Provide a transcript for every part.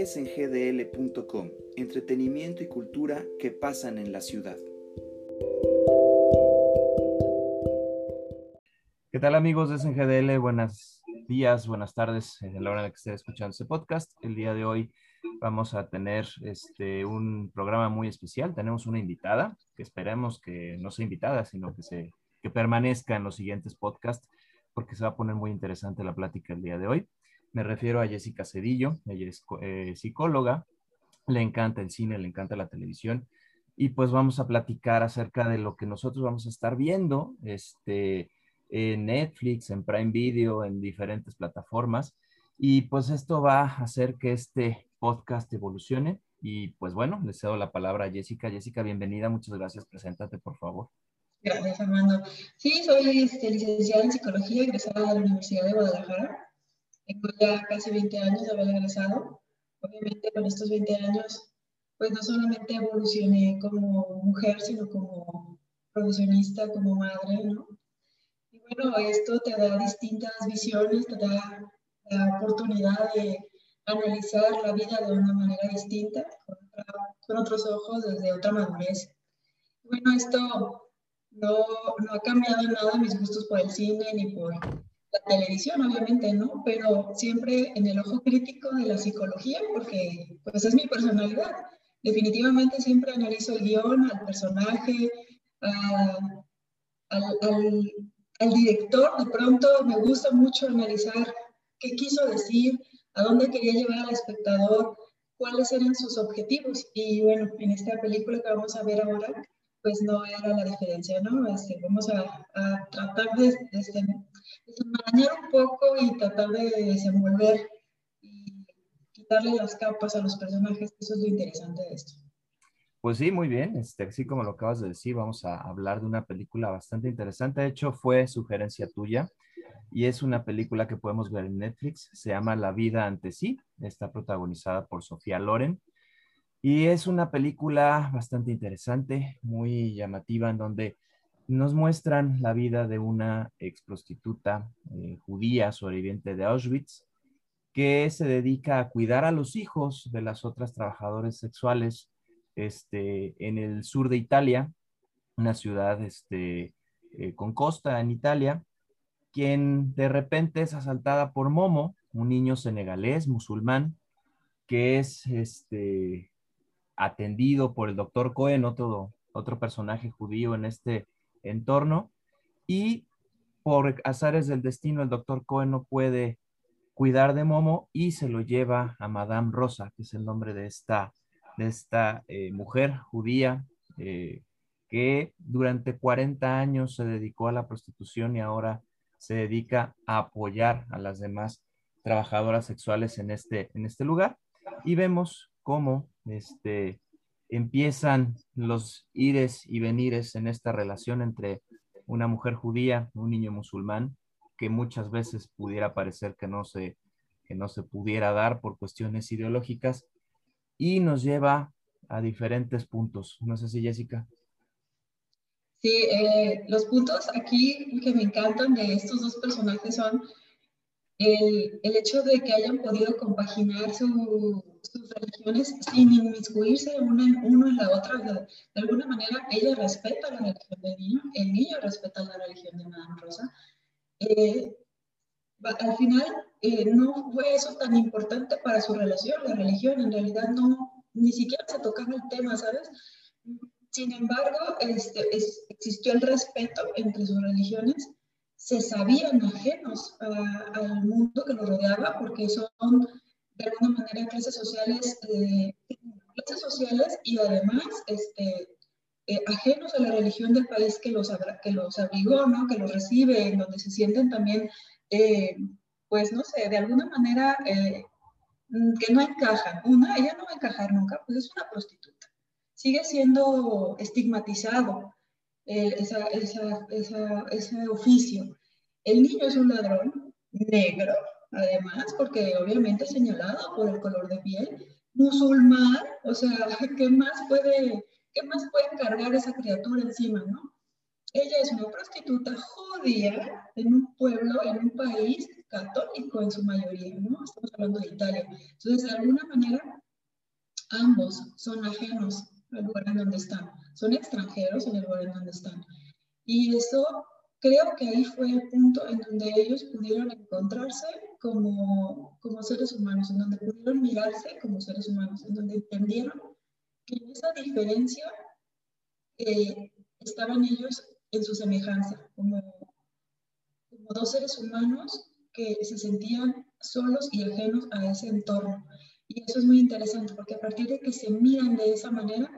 es en gdl.com, entretenimiento y cultura que pasan en la ciudad. ¿Qué tal amigos de SNGDL? Buenos días, buenas tardes en la hora en la que estén escuchando este podcast. El día de hoy vamos a tener este, un programa muy especial. Tenemos una invitada, que esperemos que no sea invitada, sino que, se, que permanezca en los siguientes podcasts, porque se va a poner muy interesante la plática el día de hoy. Me refiero a Jessica Cedillo, ella es eh, psicóloga, le encanta el cine, le encanta la televisión, y pues vamos a platicar acerca de lo que nosotros vamos a estar viendo este, en Netflix, en Prime Video, en diferentes plataformas. Y pues esto va a hacer que este podcast evolucione. Y pues bueno, le cedo la palabra a Jessica. Jessica, bienvenida, muchas gracias. Preséntate, por favor. Gracias, Armando. Sí, soy este, licenciada en psicología, egresada de la Universidad de Guadalajara. Tengo ya casi 20 años de haber egresado. Obviamente con estos 20 años, pues no solamente evolucioné como mujer, sino como profesionista, como madre, ¿no? Y bueno, esto te da distintas visiones, te da la oportunidad de analizar la vida de una manera distinta, con, otros ojos, desde otra madurez. Bueno, esto no, no ha cambiado nada mis gustos por el cine ni por la televisión, obviamente, ¿no? Pero siempre en el ojo crítico de la psicología, porque pues es mi personalidad. Definitivamente siempre analizo el guion, al personaje, al, al, director. De pronto me gusta mucho analizar qué quiso decir, a dónde quería llevar al espectador, cuáles eran sus objetivos. Y bueno, en esta película que vamos a ver ahora, pues no era la diferencia, ¿no? Este, vamos a, tratar de, de, un poco y tratar de desenvolver y quitarle las capas a los personajes. Eso es lo interesante de esto. Pues sí, muy bien. Este, así como lo acabas de decir, vamos a hablar de una película bastante interesante. De hecho, fue sugerencia tuya y es una película que podemos ver en Netflix. Se llama La vida ante sí. Está protagonizada por Sofía Loren. Y es una película bastante interesante, muy llamativa, en donde nos muestran la vida de una ex prostituta eh, judía sobreviviente de Auschwitz que se dedica a cuidar a los hijos de las otras trabajadoras sexuales este, en el sur de Italia, una ciudad este, eh, con costa en Italia, quien de repente es asaltada por Momo, un niño senegalés, musulmán, que es este, atendido por el doctor Cohen, otro, otro personaje judío en este entorno, y por azares del destino el doctor Cohen no puede cuidar de Momo y se lo lleva a Madame Rosa, que es el nombre de esta de esta eh, mujer judía eh, que durante 40 años se dedicó a la prostitución y ahora se dedica a apoyar a las demás trabajadoras sexuales en este, en este lugar. Y vemos cómo este, empiezan los ires y venires en esta relación entre una mujer judía, un niño musulmán, que muchas veces pudiera parecer que no se, que no se pudiera dar por cuestiones ideológicas, y nos lleva a diferentes puntos. No sé si Jessica. Sí, eh, los puntos aquí que me encantan de estos dos personajes son el, el hecho de que hayan podido compaginar su, sus religiones sin inmiscuirse una en, uno en la otra. De, alguna manera, ella respeta la religión del niño, el niño respeta la religión de Madame Rosa. Eh, al final eh, no fue eso tan importante para su relación, la religión, en realidad no, ni siquiera se tocaba el tema, ¿sabes? Sin embargo, este, existió el respeto entre sus religiones, se sabían ajenos al mundo que los rodeaba porque son de alguna manera clases sociales, eh, clases sociales y además este, eh, ajenos a la religión del país que los, que los abrigó, ¿no? que los recibe, en donde se sienten también eh, pues no sé, de alguna manera que no encajan. Una, ella no va a encajar nunca, pues es una prostituta. Sigue siendo estigmatizado eh, ese oficio. El niño es un ladrón negro, además, porque obviamente señalado por el color de piel, musulmán, o sea, ¿qué más puede, qué más puede cargar esa criatura encima, no? ella es una prostituta judía en un pueblo, en un país católico en su mayoría, ¿no? Estamos hablando de Italia. Entonces, de alguna manera, ambos son ajenos al lugar en donde están, son extranjeros en el lugar en donde están. Y eso creo que ahí fue el punto en donde ellos pudieron encontrarse como, como seres humanos, en donde pudieron mirarse como seres humanos, en donde entendieron que en esa diferencia eh, estaban ellos en su semejanza, como, como dos seres humanos que se sentían solos y ajenos a ese entorno. Y eso es muy interesante porque a partir de que se miran de esa manera,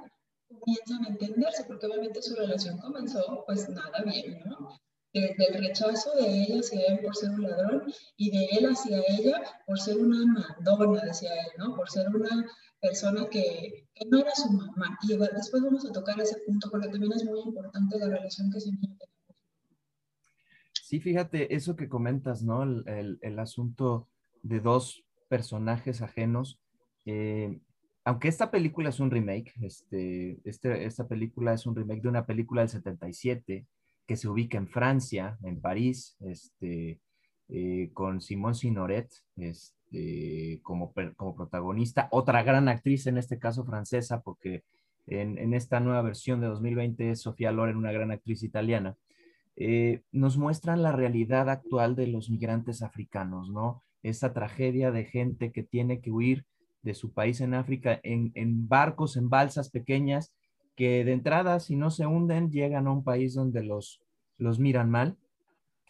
comienzan a entenderse, porque obviamente su relación comenzó pues nada bien, ¿no? Desde el rechazo de ella hacia él por ser un ladrón y de él hacia ella por ser una mandona, decía él, ¿no? Por ser una persona que, no era su mamá. Y después vamos a tocar ese punto porque también es muy importante la relación que se tiene. Sí, fíjate, eso que comentas, ¿no? El, el, el asunto de dos personajes ajenos. Eh, aunque esta película es un remake, este, este, esta película es un remake de una película del 77 que se ubica en Francia, en París, este, eh, con Simone Signoret este, como, como protagonista, otra gran actriz, en este caso francesa, porque en, en esta nueva versión de 2020 es Sofía Loren, una gran actriz italiana. Eh, nos muestran la realidad actual de los migrantes africanos, ¿no? Esa tragedia de gente que tiene que huir de su país en África en, barcos, en balsas pequeñas, que de entrada, si no se hunden, llegan a un país donde los, los miran mal.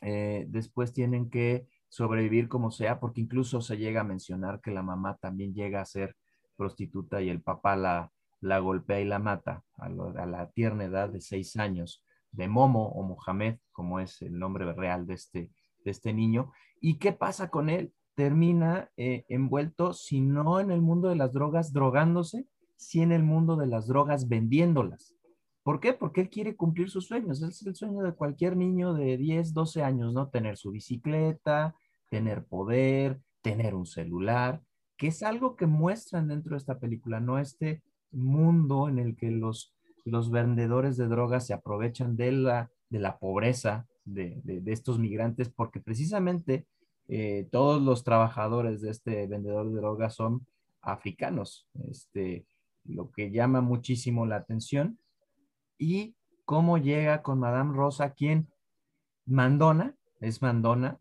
Eh, después tienen que sobrevivir como sea, porque incluso se llega a mencionar que la mamá también llega a ser prostituta y el papá la, la golpea y la mata a, la tierna edad de seis años de Momo o Mohamed, como es el nombre real de este, de este niño. ¿Y qué pasa con él? termina eh, envuelto, si no en el mundo de las drogas drogándose, si en el mundo de las drogas vendiéndolas. ¿Por qué? Porque él quiere cumplir sus sueños. Es el sueño de cualquier niño de 10, 12 años, ¿no? Tener su bicicleta, tener poder, tener un celular, que es algo que muestran dentro de esta película, no este mundo en el que los, los vendedores de drogas se aprovechan de la, de la pobreza de, de estos migrantes, porque precisamente eh, todos los trabajadores de este vendedor de drogas son africanos, este, lo que llama muchísimo la atención. Y cómo llega con Madame Rosa, quien mandona, es mandona,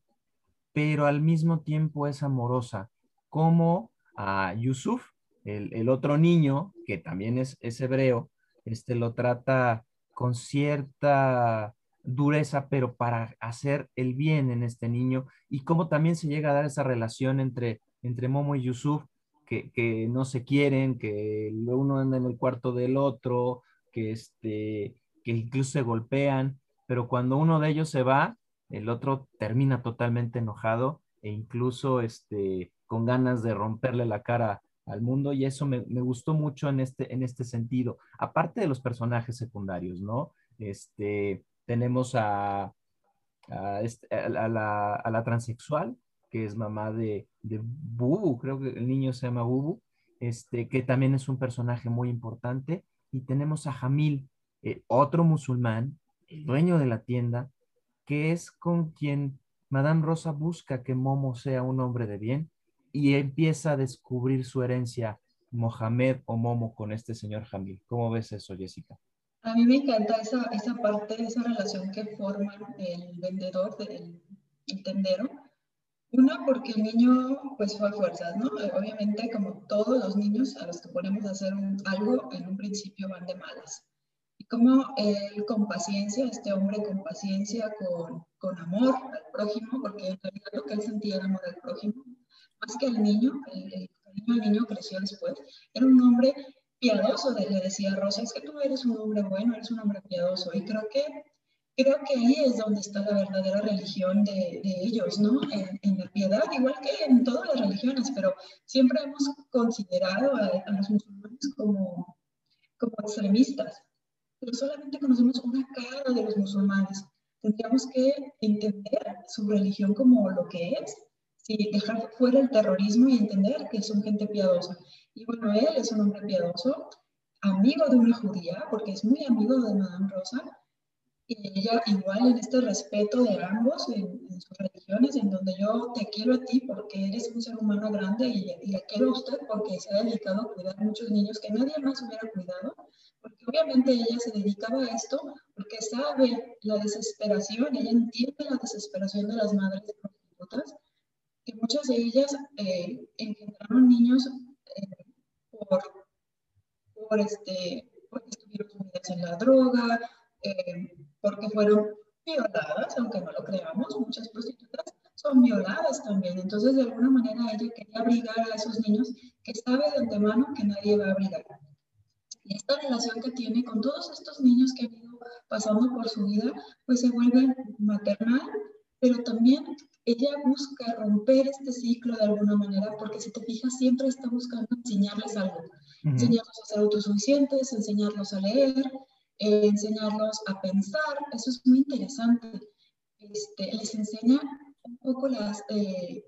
pero al mismo tiempo es amorosa, como a Yusuf, el, el otro niño, que también es, es hebreo, este lo trata con cierta dureza, pero para hacer el bien en este niño y cómo también se llega a dar esa relación entre, entre Momo y Yusuf, que, no se quieren, que uno anda en el cuarto del otro, que, este, que incluso se golpean, pero cuando uno de ellos se va, el otro termina totalmente enojado e incluso este, con ganas de romperle la cara al mundo y eso me, me, gustó mucho en este, en este sentido, aparte de los personajes secundarios, ¿no? Este, tenemos a, este, a, la, a, la, transexual, que es mamá de, de, Bubu, creo que el niño se llama Bubu, este, que también es un personaje muy importante. Y tenemos a Jamil, eh, otro musulmán, el dueño de la tienda, que es con quien Madame Rosa busca que Momo sea un hombre de bien y empieza a descubrir su herencia Mohamed o Momo con este señor Jamil. ¿Cómo ves eso, Jessica? A mí me encanta esa, esa parte, esa relación que forman el vendedor, el, el tendero. Una, porque el niño pues fue a fuerzas, ¿no? Obviamente, como todos los niños a los que ponemos a hacer algo, en un principio van de malas. Y como él con paciencia, este hombre con paciencia, con, con amor al prójimo, porque en realidad lo que él sentía era amor al prójimo, más que al niño, el, el, el niño creció después, era un hombre piadoso, le decía Rosa, es que tú eres un hombre bueno, eres un hombre piadoso. Y creo que, creo que ahí es donde está la verdadera religión de, de ellos, ¿no? En, en, la piedad, igual que en todas las religiones, pero siempre hemos considerado a, a los musulmanes como, como extremistas. Pero solamente conocemos una cara de los musulmanes. Tendríamos que entender su religión como lo que es, ¿sí? dejar fuera el terrorismo y entender que son gente piadosa. Y bueno, él es un hombre piadoso, amigo de una judía, porque es muy amigo de Madame Rosa, y ella igual en este respeto de ambos, en, sus religiones, en donde yo te quiero a ti porque eres un ser humano grande y, y la quiero a usted porque se ha dedicado a cuidar muchos niños que nadie más hubiera cuidado, porque obviamente ella se dedicaba a esto porque sabe la desesperación, ella entiende la desesperación de las madres prostitutas, que muchas de ellas eh, niños eh, por, este, porque estuvieron sumidas en la droga, eh, porque fueron violadas, aunque no lo creamos, muchas prostitutas son violadas también. Entonces, de alguna manera, ella quería abrigar a esos niños que sabe de antemano que nadie va a abrigar. Y esta relación que tiene con todos estos niños que han ido pasando por su vida, pues se vuelve maternal, pero también ella busca romper este ciclo de alguna manera, porque si te fijas, siempre está buscando enseñarles algo, enseñarlos a ser autosuficientes, enseñarlos a leer, eh, enseñarlos a pensar, eso es muy interesante. Este, les enseña un poco las, eh,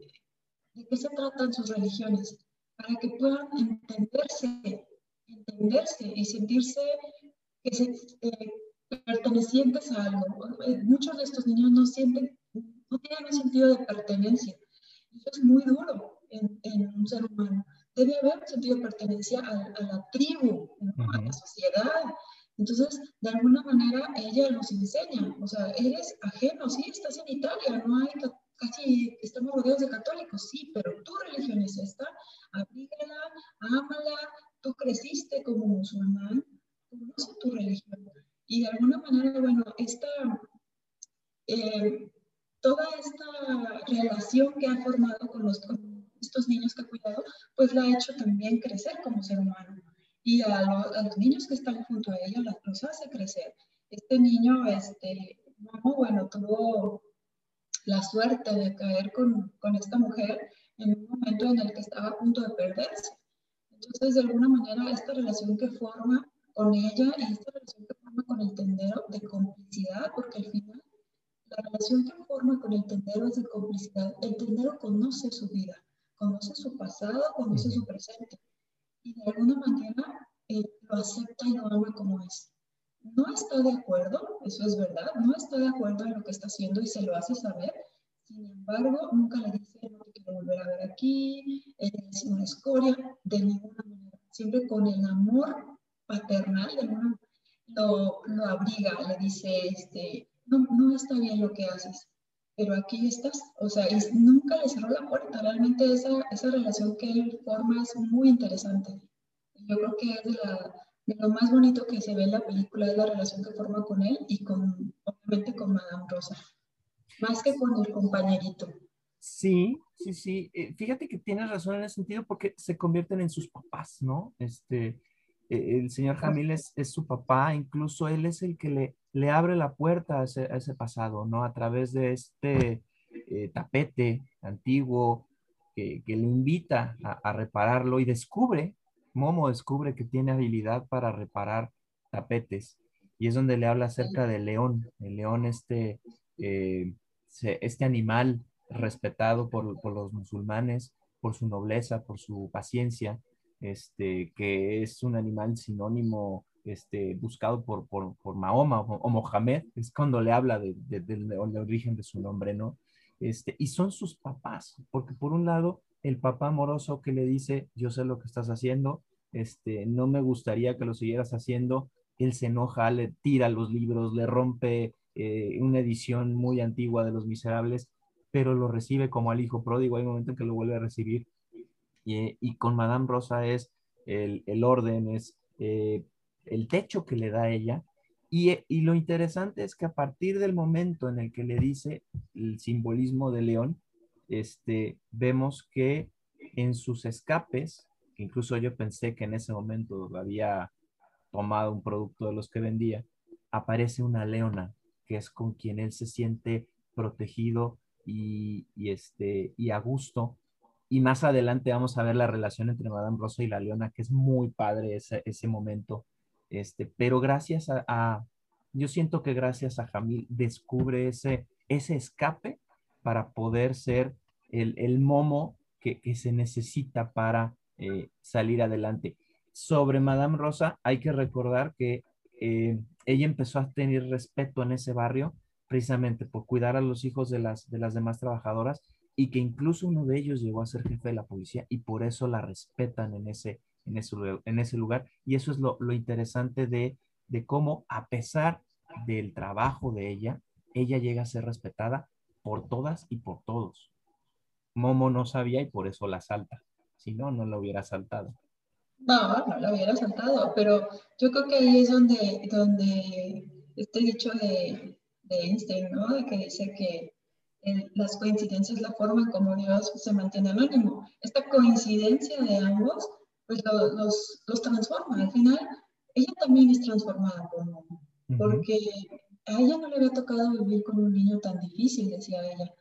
de qué se tratan sus religiones, para que puedan entenderse, entenderse y sentirse que se, eh, pertenecientes a algo. Muchos de estos niños no sienten, no tienen un sentido de pertenencia. Eso es muy duro en, en un ser humano. Debe haber un sentido de pertenencia a, la tribu, a la sociedad, entonces, de alguna manera, ella nos enseña, o sea, eres ajeno, sí, estás en Italia, no hay casi, estamos rodeados de católicos, sí, pero tu religión es esta, abrígala, ámala, tú creciste como musulmán, conoce tu religión. Y de alguna manera, bueno, esta, eh, toda esta relación que ha formado con, los, con estos niños que ha cuidado, pues la ha hecho también crecer como ser humano y a, los niños que están junto a ella los hace crecer. Este niño, este, bueno, tuvo la suerte de caer con, con, esta mujer en un momento en el que estaba a punto de perderse. Entonces, de alguna manera, esta relación que forma con ella y esta relación que forma con el tendero de complicidad, porque al final la relación que forma con el tendero es de complicidad. El tendero conoce su vida, conoce su pasado, conoce su presente y de alguna manera eh, lo acepta y lo ama como es. No está de acuerdo, eso es verdad, no está de acuerdo en lo que está haciendo y se lo hace saber, sin embargo, nunca le dice, no te quiero volver a ver aquí, es una escoria, de ninguna manera. Siempre con el amor paternal, de alguna, lo, lo abriga, le dice, este, no, no está bien lo que haces, pero aquí estás, o sea, nunca le cerró la puerta, realmente esa, esa relación que él forma es muy interesante. Yo creo que es de, la, de, lo más bonito que se ve en la película, es la relación que forma con él y con, obviamente, con Madame Rosa, más que con el compañerito. Sí, sí, sí. Eh, fíjate que tienes razón en ese sentido porque se convierten en sus papás, ¿no? Este, eh, el señor Jamil es, es, su papá, incluso él es el que le, le abre la puerta a ese, pasado, ¿no? A través de este eh, tapete antiguo que, que le invita a, a, repararlo y descubre, Momo descubre que tiene habilidad para reparar tapetes. Y es donde le habla acerca del león, el león este, eh, este animal respetado por, por los musulmanes, por su nobleza, por su paciencia, este, que es un animal sinónimo este, buscado por, por, por Mahoma o, Mohamed, es cuando le habla de, de, del origen de su nombre, ¿no? Este, y son sus papás, porque por un lado, el papá amoroso que le dice, yo sé lo que estás haciendo, este, no me gustaría que lo siguieras haciendo, él se enoja, le tira los libros, le rompe eh, una edición muy antigua de Los Miserables, pero lo recibe como al hijo pródigo, hay un momento en que lo vuelve a recibir, y, y con Madame Rosa es el, el orden, es eh, el techo que le da ella. Y, y, lo interesante es que a partir del momento en el que le dice el simbolismo de león, este, vemos que en sus escapes, que incluso yo pensé que en ese momento había tomado un producto de los que vendía, aparece una leona, que es con quien él se siente protegido y, y, este, y a gusto. Y más adelante vamos a ver la relación entre Madame Rosa y la leona, que es muy padre ese, ese momento este, pero gracias a, yo siento que gracias a Jamil descubre ese, ese escape para poder ser el, el momo que, que, se necesita para eh, salir adelante. Sobre Madame Rosa, hay que recordar que eh, ella empezó a tener respeto en ese barrio precisamente por cuidar a los hijos de las, de las demás trabajadoras y que incluso uno de ellos llegó a ser jefe de la policía y por eso la respetan en ese, en ese, en ese lugar. Y eso es lo, lo interesante de, de cómo, a pesar del trabajo de ella, ella llega a ser respetada por todas y por todos. Momo no sabía y por eso la salta. Si no, no la hubiera saltado. No, no la hubiera saltado, pero yo creo que ahí es donde, donde este dicho de, de Einstein, ¿no? De que dice que las coincidencias la forma en como Dios se mantiene anónimo. Esta coincidencia de ambos, pues los, los transforma. Al final, ella también es transformada por Momo, porque a ella no le había tocado vivir con un niño tan difícil, decía ella.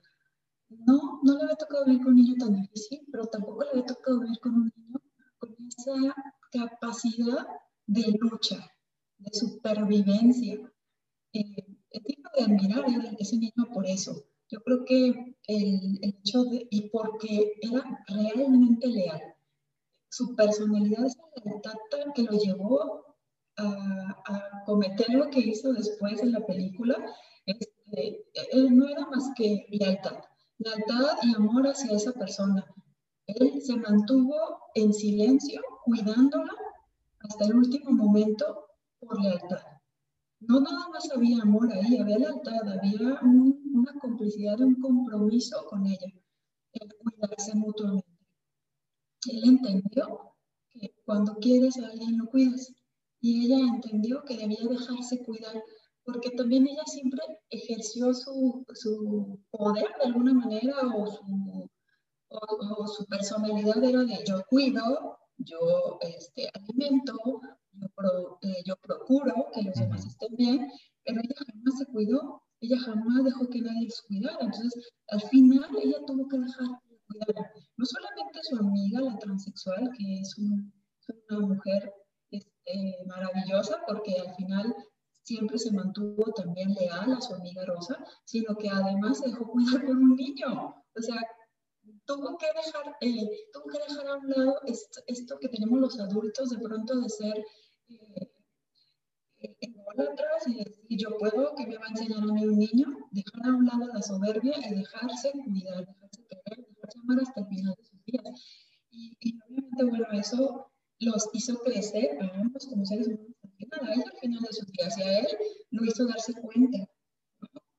No, no le había tocado vivir con un niño tan difícil, pero tampoco le había tocado vivir con un niño con esa capacidad de lucha, de supervivencia. Eh, tengo de admirar a ese niño por eso. Yo creo que el, el, hecho de, y porque era realmente leal, su personalidad, esa lealtad que lo llevó a, cometer lo que hizo después en la película, este, él no era más que lealtad, lealtad y amor hacia esa persona. Él se mantuvo en silencio, cuidándola hasta el último momento por lealtad. No nada más había amor ahí, había lealtad, había una complicidad, un compromiso con ella, el cuidarse mutuamente. Él entendió que cuando quieres a alguien lo cuidas y ella entendió que debía dejarse cuidar, porque también ella siempre ejerció su, su poder de alguna manera o su, o, su personalidad era de yo cuido, yo este, alimento, yo, eh, yo procuro que los demás estén bien, pero ella jamás se cuidó, ella jamás dejó que nadie los cuidara. Entonces, al final, ella tuvo que dejar no solamente su amiga, la transexual, que es, un, una mujer este, maravillosa porque al final siempre se mantuvo también leal a su amiga Rosa, sino que además se dejó cuidar por un niño. O sea, tuvo que dejar, eh, tuvo que dejar a un lado esto, esto, que tenemos los adultos de pronto de ser eh, eh y decir yo puedo, que me va a enseñar a mí un niño, dejar a un lado la soberbia y dejarse cuidar, dejarse querer, amar hasta el final de sus días. Y, y obviamente, bueno, eso los hizo crecer a ambos como seres humanos a ella al final de sus días y a él lo hizo darse cuenta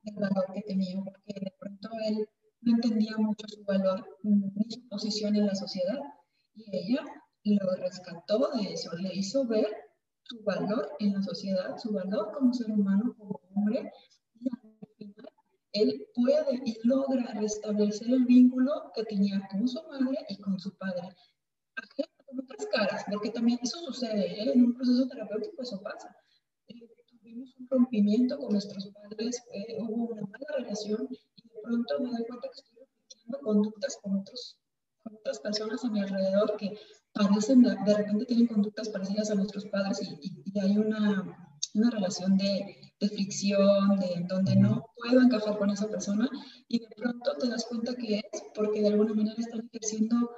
del valor que tenía, porque de pronto él no entendía mucho su valor ni su posición en la sociedad y ella lo rescató de eso, le hizo ver su valor en la sociedad, su valor como ser humano, como hombre, él puede y logra restablecer el vínculo que tenía con su madre y con su padre otras caras, porque también eso sucede, ¿eh? en un proceso terapéutico eso pasa. Eh, tuvimos un rompimiento con nuestros padres, eh, hubo una mala relación y de pronto me doy cuenta que estoy repitiendo conductas con, otros, con otras personas a mi alrededor que parecen, de repente tienen conductas parecidas a nuestros padres y, y, y hay una, una relación de, de, fricción, de donde no puedo encajar con esa persona y de pronto te das cuenta que es porque de alguna manera están ejerciendo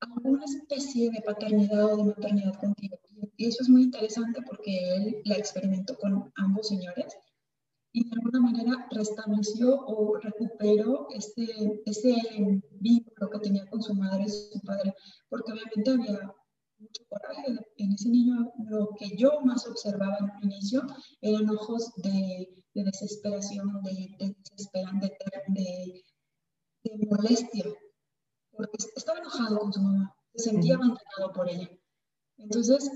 alguna especie de paternidad o de maternidad contigo. Y eso es muy interesante porque él la experimentó con ambos señores y de alguna manera restableció o recuperó ese, ese vínculo que tenía con su madre y su padre, porque obviamente había mucho coraje en ese niño. Lo que yo más observaba en un inicio eran ojos de, de desesperación, de, de, de, de molestia porque estaba enojado con su mamá, se sentía abandonado por ella. Entonces,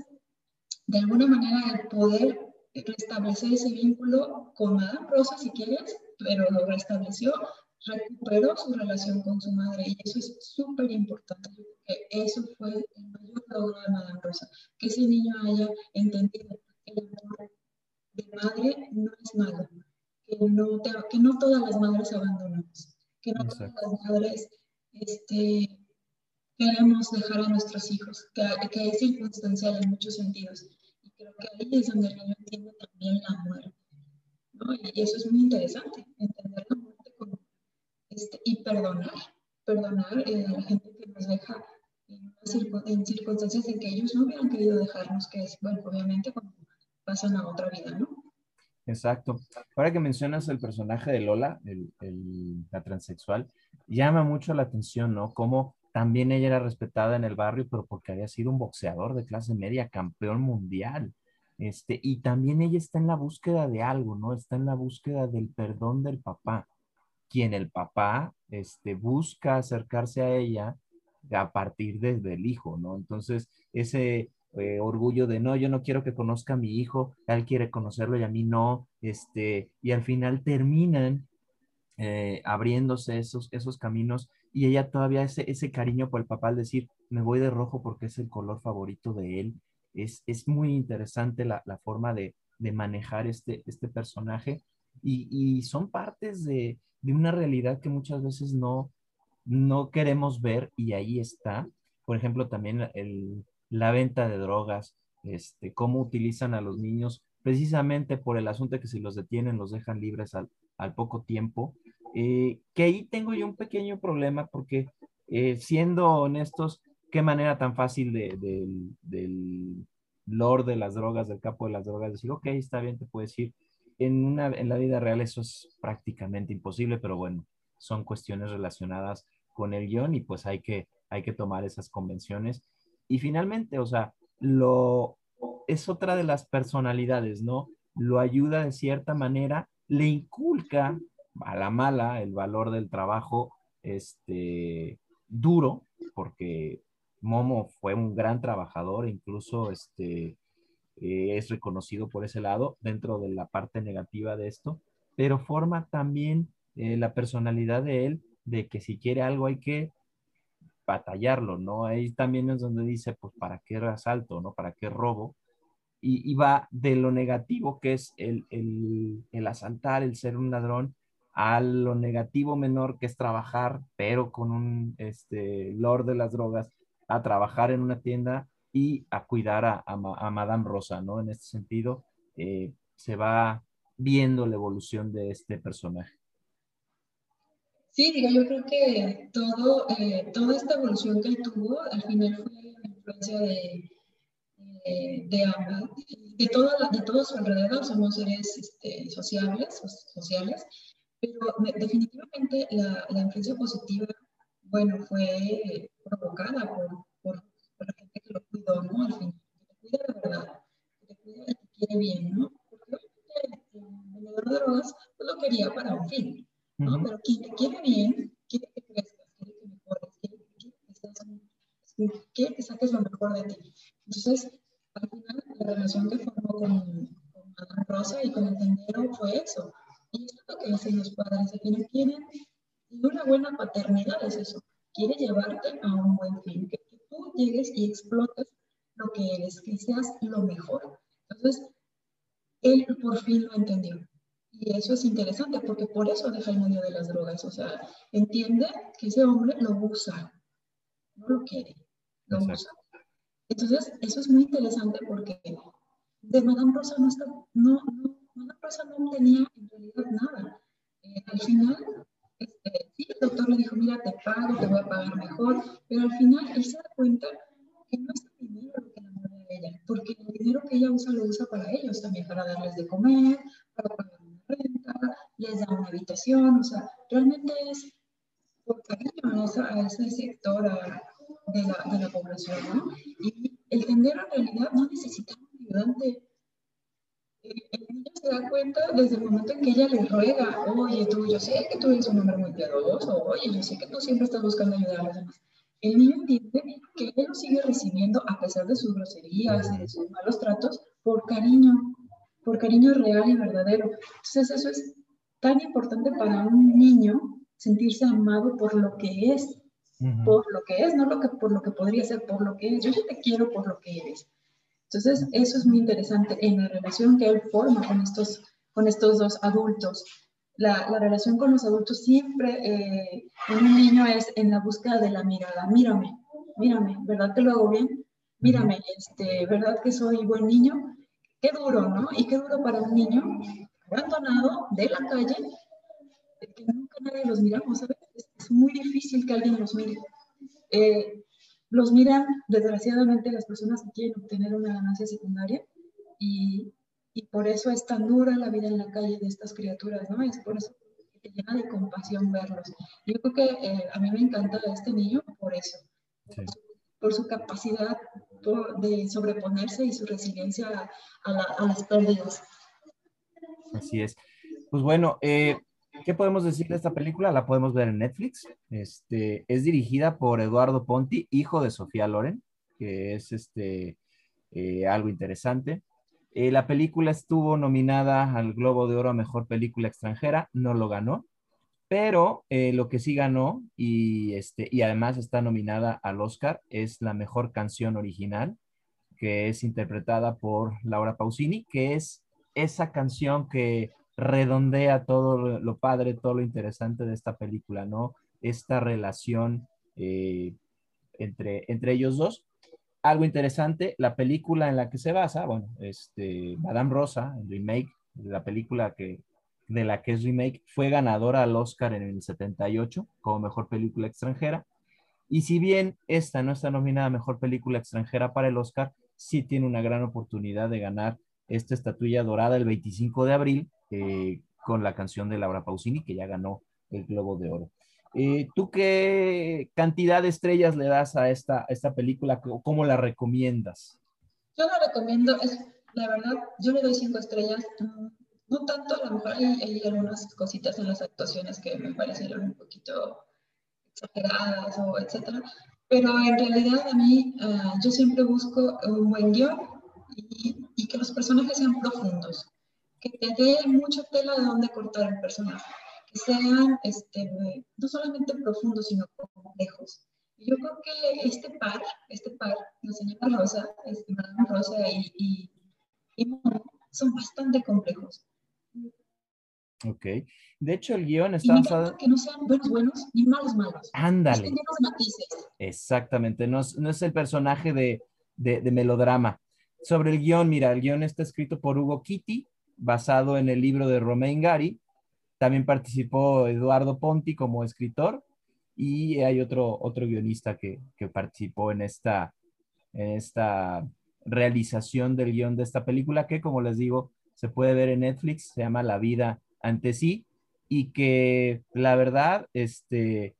de alguna manera, el poder restablecer ese vínculo con Madame Rosa, si quieres, pero lo restableció, recuperó su relación con su madre y eso es súper importante. porque eso fue el mayor logro de Madame Rosa, que ese niño haya entendido que el amor de madre no es malo, que no, que no todas las madres abandonamos, que no todas las madres este, queremos dejar a nuestros hijos, que, que, es circunstancial en muchos sentidos. Y creo que ahí es donde el niño entiende también la muerte. ¿no? Y eso es muy interesante, entender la muerte como, este, y perdonar, perdonar eh, a la gente que nos deja en, en, circunstancias en que ellos no hubieran querido dejarnos, que es, bueno, obviamente cuando pasan a otra vida, ¿no? Exacto. Ahora que mencionas el personaje de Lola, el, la transexual, llama mucho la atención, ¿no? Cómo también ella era respetada en el barrio, pero porque había sido un boxeador de clase media, campeón mundial. Este, y también ella está en la búsqueda de algo, ¿no? Está en la búsqueda del perdón del papá, quien el papá este, busca acercarse a ella a partir desde el hijo, ¿no? Entonces, ese eh, orgullo de no, yo no quiero que conozca a mi hijo, él quiere conocerlo y a mí no, este, y al final terminan eh, abriéndose esos, esos caminos y ella todavía ese, ese cariño por el papá al decir, me voy de rojo porque es el color favorito de él. Es, es muy interesante la, la forma de, de, manejar este, este personaje y, son partes de, de, una realidad que muchas veces no, no queremos ver y ahí está. Por ejemplo, también el, la venta de drogas, este, cómo utilizan a los niños precisamente por el asunto de que si los detienen los dejan libres al, al poco tiempo. Eh, que ahí tengo yo un pequeño problema porque eh, siendo honestos, qué manera tan fácil de, del lord de las drogas, del capo de las drogas, decir, ok, está bien, te puedes ir. En, una, en la vida real eso es prácticamente imposible, pero bueno, son cuestiones relacionadas con el guion y pues hay que, hay que tomar esas convenciones. Y finalmente, o sea, lo, es otra de las personalidades, ¿no? Lo ayuda de cierta manera, le inculca a la mala el valor del trabajo este, duro, porque Momo fue un gran trabajador, incluso este, eh, es reconocido por ese lado dentro de la parte negativa de esto, pero forma también eh, la personalidad de él de que si quiere algo hay que batallarlo, ¿no? Ahí también es donde dice, pues, ¿para qué asalto, ¿no? ¿Para qué robo? Y, va de lo negativo que es el, el, el, asaltar, el ser un ladrón, a lo negativo menor que es trabajar, pero con un este, lord de las drogas, a trabajar en una tienda y a cuidar a, a, Madame Rosa, ¿no? En este sentido, eh, se va viendo la evolución de este personaje. Sí, digo, yo creo que todo, eh, toda esta evolución que tuvo al final fue la influencia de, de, de ambas, de, toda de todo su alrededor, somos seres este, sociables, sociales, pero definitivamente la, la, influencia positiva, bueno, fue provocada por, por, por, la gente que lo cuidó, ¿no? Al final, que te cuida de verdad, que te cuida y te quiere bien, ¿no? Porque el vendedor de drogas pues, lo quería para un fin ¿no? Pero quien te quiere bien, quiere que crezcas, quiere que mejores, quiere, que, quiere que saques lo mejor de ti. Entonces, al final, la relación que formó con, con Rosa y con el tendero fue eso. Y eso es lo que dicen los padres, que no quieren, y una buena paternidad es eso, quiere llevarte a un buen fin, que, que tú llegues y explotes lo que eres, que seas lo mejor. Entonces, él por fin lo entendió. Y eso es interesante porque por eso deja el medio de las drogas. O sea, entiende que ese hombre lo usa, no lo quiere, lo usa. Entonces, eso es muy interesante porque de Madame Rosa no, está, no, no, Madame Rosa no tenía en realidad nada. Eh, al final, sí, el doctor le dijo, mira, te pago, te voy a pagar mejor, pero al final él se da cuenta que no es el dinero lo que enamora de ella, porque el dinero que ella usa lo usa para ellos también, para darles de comer, para pagar renta, les da una habitación, o sea, realmente es por cariño a, ese sector de, la, de, la, población, ¿no? Y el tendero en realidad no necesita un ayudante. El niño se da cuenta desde el momento en que ella le ruega, oye, tú, yo sé que tú eres un hombre muy piadoso, oye, yo sé que tú siempre estás buscando ayudar a los demás. El niño entiende que él lo sigue recibiendo a pesar de sus groserías y de sus malos tratos por cariño, por cariño real y verdadero. Entonces eso es tan importante para un niño sentirse amado por lo que es, por lo que es, no lo que, por lo que podría ser, por lo que es. Yo ya te quiero por lo que eres. Entonces eso es muy interesante en la relación que él forma con estos, con estos dos adultos. La, la relación con los adultos siempre eh, en un niño es en la búsqueda de la mirada. Mírame, mírame, ¿verdad que lo hago bien? Mírame, este, ¿verdad que soy buen niño? Qué duro, ¿no? Y qué duro para un niño abandonado de la calle, que nunca nadie los miramos, ¿sabes? Es muy difícil que alguien los mire. Eh, los miran, desgraciadamente, las personas que quieren obtener una ganancia secundaria y y por eso es tan dura la vida en la calle de estas criaturas, ¿no? Es por eso que te llena de compasión verlos. Yo creo que eh, a mí me encanta este niño por eso, por, su, capacidad de sobreponerse y su resiliencia a, las pérdidas. Así es. Pues bueno, eh, ¿qué podemos decir de esta película? La podemos ver en Netflix. Este, es dirigida por Eduardo Ponti, hijo de Sofía Loren, que es este, eh, algo interesante. Eh, la película estuvo nominada al Globo de Oro a Mejor Película Extranjera, no lo ganó, pero eh, lo que sí ganó y, este, y además está nominada al Oscar es la mejor canción original, que es interpretada por Laura Pausini, que es esa canción que redondea todo lo padre, todo lo interesante de esta película, ¿no? Esta relación eh, entre, entre ellos dos algo interesante, la película en la que se basa, bueno, este, Madame Rosa, el remake, la película que, de la que es remake, fue ganadora al Oscar en el 78 como mejor película extranjera. Y si bien esta no está nominada mejor película extranjera para el Oscar, sí tiene una gran oportunidad de ganar esta estatuilla dorada el 25 de abril eh, con la canción de Laura Pausini, que ya ganó el Globo de Oro. Eh, ¿Tú qué cantidad de estrellas le das a esta, esta película? ¿Cómo la recomiendas? Yo la recomiendo, es, la verdad, yo le doy cinco estrellas. No tanto, a lo mejor hay, algunas cositas en las actuaciones que me parecieron un poquito exageradas o etcétera, pero en realidad a mí ah, yo siempre busco un buen guion y, y que los personajes sean profundos, que te dé mucha tela de dónde cortar el personaje que sean este, no solamente profundos, sino complejos. Yo creo que este par, este par, la señora Rosa, este, Madame Rosa y, y, son bastante complejos. Ok. De hecho, el guion está y basado... Que no sean buenos buenos ni malos malos. Ándale. matices. Exactamente. No, no, es el personaje de, de, de melodrama. Sobre el guion, mira, el guion está escrito por Hugo Kitty, basado en el libro de Romain Gary, también participó Eduardo Ponti como escritor y hay otro, otro guionista que, participó en esta, en esta realización del guion de esta película que, como les digo, se puede ver en Netflix, se llama La vida ante sí y que la verdad este,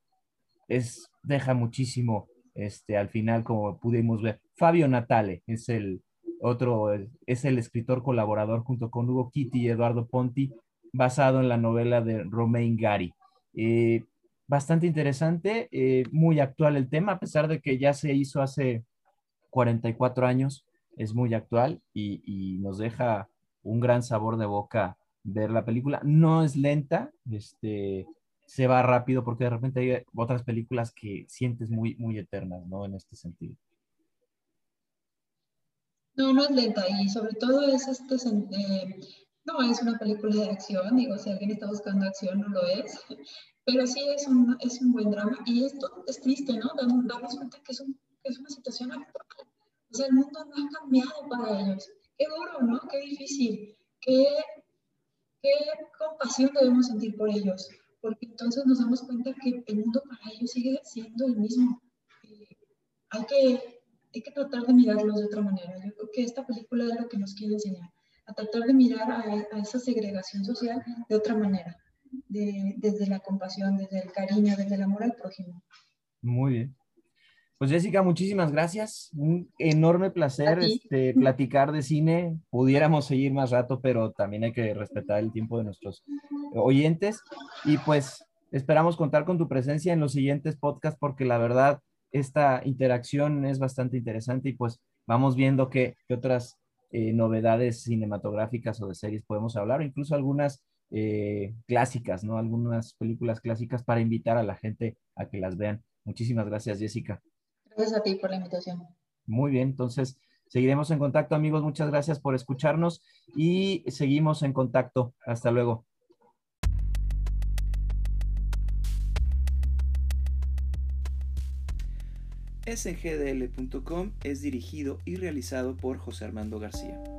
es, deja muchísimo este, al final, como pudimos ver. Fabio Natale es el otro, es el escritor colaborador junto con Hugo Kitty y Eduardo Ponti basado en la novela de Romain Gary. Eh, bastante interesante, eh, muy actual el tema, a pesar de que ya se hizo hace 44 años, es muy actual y, nos deja un gran sabor de boca ver la película. No es lenta, este, se va rápido porque de repente hay otras películas que sientes muy, muy eternas, ¿no? En este sentido. No, no es lenta y sobre todo es este, eh, no es una película de acción, digo, si alguien está buscando acción, no lo es, pero sí es un, es un buen drama y esto es triste, ¿no? Damos cuenta que es, un, que es una situación actual. O sea, el mundo no ha cambiado para ellos. Qué duro, ¿no? Qué difícil. Qué, qué compasión debemos sentir por ellos, porque entonces nos damos cuenta que el mundo para ellos sigue siendo el mismo. Hay, que, hay que tratar de mirarlos de otra manera. Yo creo que esta película es lo que nos quiere enseñar a tratar de mirar a, esa segregación social de otra manera, desde la compasión, desde el cariño, desde el amor al prójimo. Muy bien. Pues Jessica, muchísimas gracias. Un enorme placer este, platicar de cine. Pudiéramos seguir más rato, pero también hay que respetar el tiempo de nuestros oyentes. Y pues esperamos contar con tu presencia en los siguientes podcasts porque la verdad esta interacción es bastante interesante y pues vamos viendo qué, qué otras eh, novedades cinematográficas o de series podemos hablar, o incluso algunas eh, clásicas, ¿no? Algunas películas clásicas para invitar a la gente a que las vean. Muchísimas gracias, Jessica. Gracias a ti por la invitación. Muy bien, entonces seguiremos en contacto, amigos. Muchas gracias por escucharnos y seguimos en contacto. Hasta luego. SGDL.com es dirigido y realizado por José Armando García.